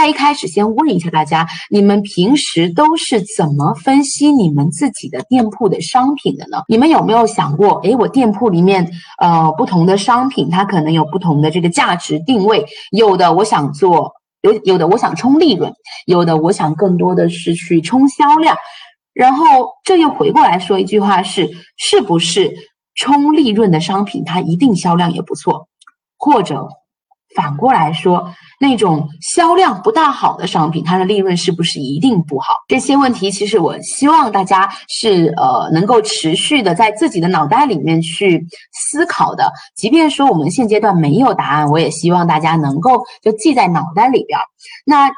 在一开始先问一下大家，你们平时都是怎么分析你们自己的店铺的商品的呢？你们有没有想过，诶，我店铺里面呃不同的商品，它可能有不同的这个价值定位，有的我想做，有有的我想冲利润，有的我想更多的是去冲销量，然后这又回过来说一句话是，是不是冲利润的商品它一定销量也不错，或者？反过来说，那种销量不大好的商品，它的利润是不是一定不好？这些问题，其实我希望大家是呃能够持续的在自己的脑袋里面去思考的。即便说我们现阶段没有答案，我也希望大家能够就记在脑袋里边。那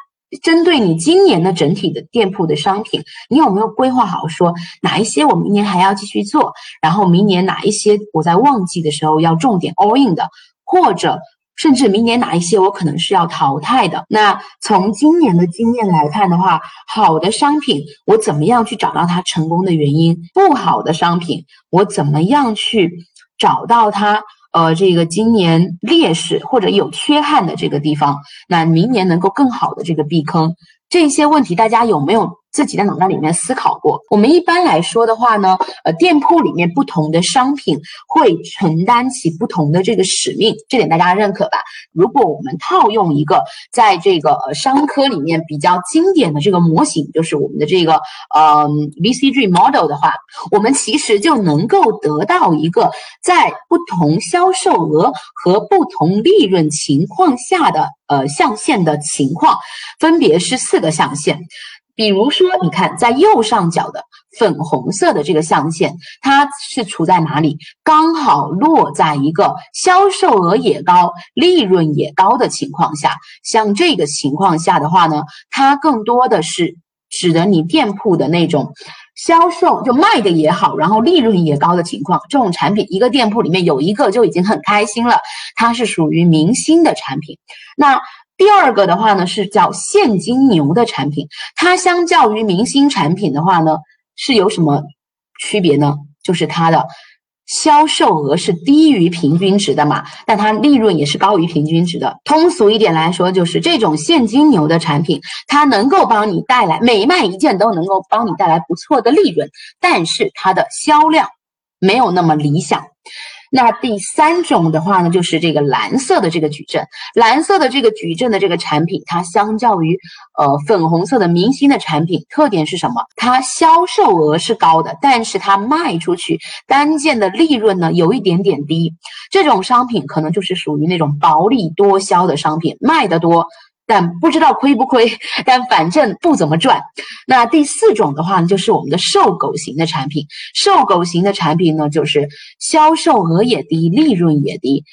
针对你今年的整体的店铺的商品，你有没有规划好说哪一些我明年还要继续做？然后明年哪一些我在旺季的时候要重点 all in 的，或者？甚至明年哪一些我可能是要淘汰的？那从今年的经验来看的话，好的商品我怎么样去找到它成功的原因？不好的商品我怎么样去找到它？呃，这个今年劣势或者有缺憾的这个地方，那明年能够更好的这个避坑。这些问题大家有没有？自己在脑袋里面思考过。我们一般来说的话呢，呃，店铺里面不同的商品会承担起不同的这个使命，这点大家认可吧？如果我们套用一个在这个呃商科里面比较经典的这个模型，就是我们的这个呃 VCG model 的话，我们其实就能够得到一个在不同销售额和不同利润情况下的呃象限的情况，分别是四个象限。比如说，你看在右上角的粉红色的这个象限，它是处在哪里？刚好落在一个销售额也高、利润也高的情况下。像这个情况下的话呢，它更多的是指的你店铺的那种销售就卖的也好，然后利润也高的情况。这种产品，一个店铺里面有一个就已经很开心了。它是属于明星的产品。那第二个的话呢，是叫现金牛的产品，它相较于明星产品的话呢，是有什么区别呢？就是它的销售额是低于平均值的嘛，但它利润也是高于平均值的。通俗一点来说，就是这种现金牛的产品，它能够帮你带来每卖一件都能够帮你带来不错的利润，但是它的销量没有那么理想。那第三种的话呢，就是这个蓝色的这个矩阵，蓝色的这个矩阵的这个产品，它相较于呃粉红色的明星的产品，特点是什么？它销售额是高的，但是它卖出去单件的利润呢，有一点点低。这种商品可能就是属于那种薄利多销的商品，卖得多。但不知道亏不亏，但反正不怎么赚。那第四种的话呢，就是我们的瘦狗型的产品。瘦狗型的产品呢，就是销售额也低，利润也低。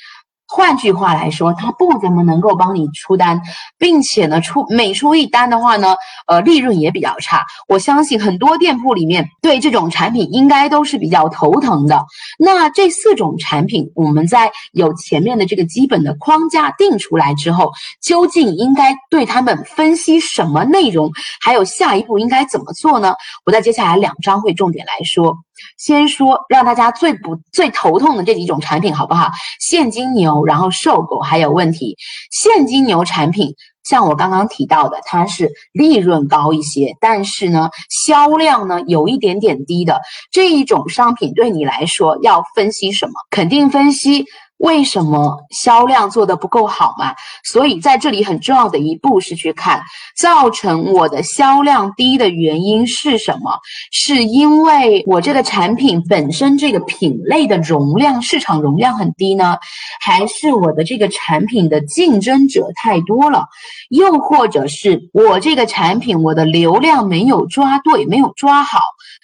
换句话来说，它不怎么能够帮你出单，并且呢，出每出一单的话呢，呃，利润也比较差。我相信很多店铺里面对这种产品应该都是比较头疼的。那这四种产品，我们在有前面的这个基本的框架定出来之后，究竟应该对他们分析什么内容？还有下一步应该怎么做呢？我在接下来两章会重点来说。先说让大家最不最头痛的这几种产品，好不好？现金牛，然后瘦狗还有问题。现金牛产品，像我刚刚提到的，它是利润高一些，但是呢，销量呢有一点点低的这一种商品，对你来说要分析什么？肯定分析。为什么销量做的不够好嘛？所以在这里很重要的一步是去看，造成我的销量低的原因是什么？是因为我这个产品本身这个品类的容量市场容量很低呢，还是我的这个产品的竞争者太多了？又或者是我这个产品我的流量没有抓对，没有抓好，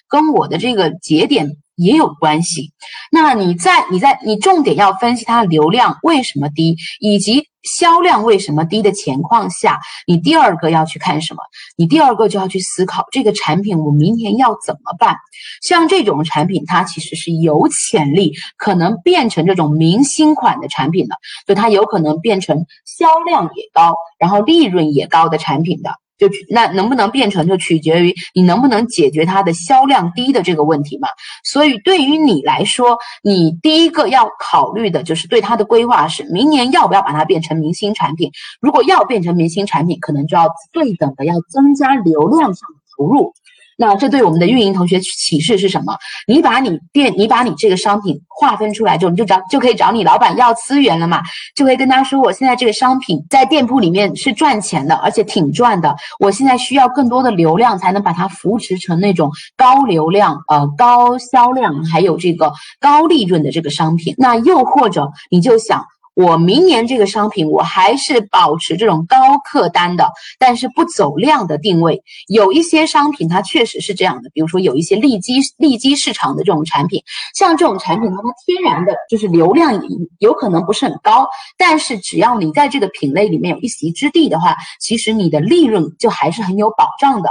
跟我的这个节点？也有关系。那你在你在你重点要分析它的流量为什么低，以及销量为什么低的情况下，你第二个要去看什么？你第二个就要去思考这个产品我明年要怎么办。像这种产品，它其实是有潜力可能变成这种明星款的产品的，就它有可能变成销量也高，然后利润也高的产品的。就那能不能变成，就取决于你能不能解决它的销量低的这个问题嘛。所以对于你来说，你第一个要考虑的就是对它的规划是，明年要不要把它变成明星产品？如果要变成明星产品，可能就要对等的要增加流量上的投入。那这对我们的运营同学启示是什么？你把你店，你把你这个商品划分出来之后，你就找就可以找你老板要资源了嘛，就可以跟他说，我现在这个商品在店铺里面是赚钱的，而且挺赚的，我现在需要更多的流量才能把它扶持成那种高流量、呃高销量，还有这个高利润的这个商品。那又或者你就想。我明年这个商品，我还是保持这种高客单的，但是不走量的定位。有一些商品它确实是这样的，比如说有一些利基利基市场的这种产品，像这种产品它天然的就是流量有可能不是很高，但是只要你在这个品类里面有一席之地的话，其实你的利润就还是很有保障的。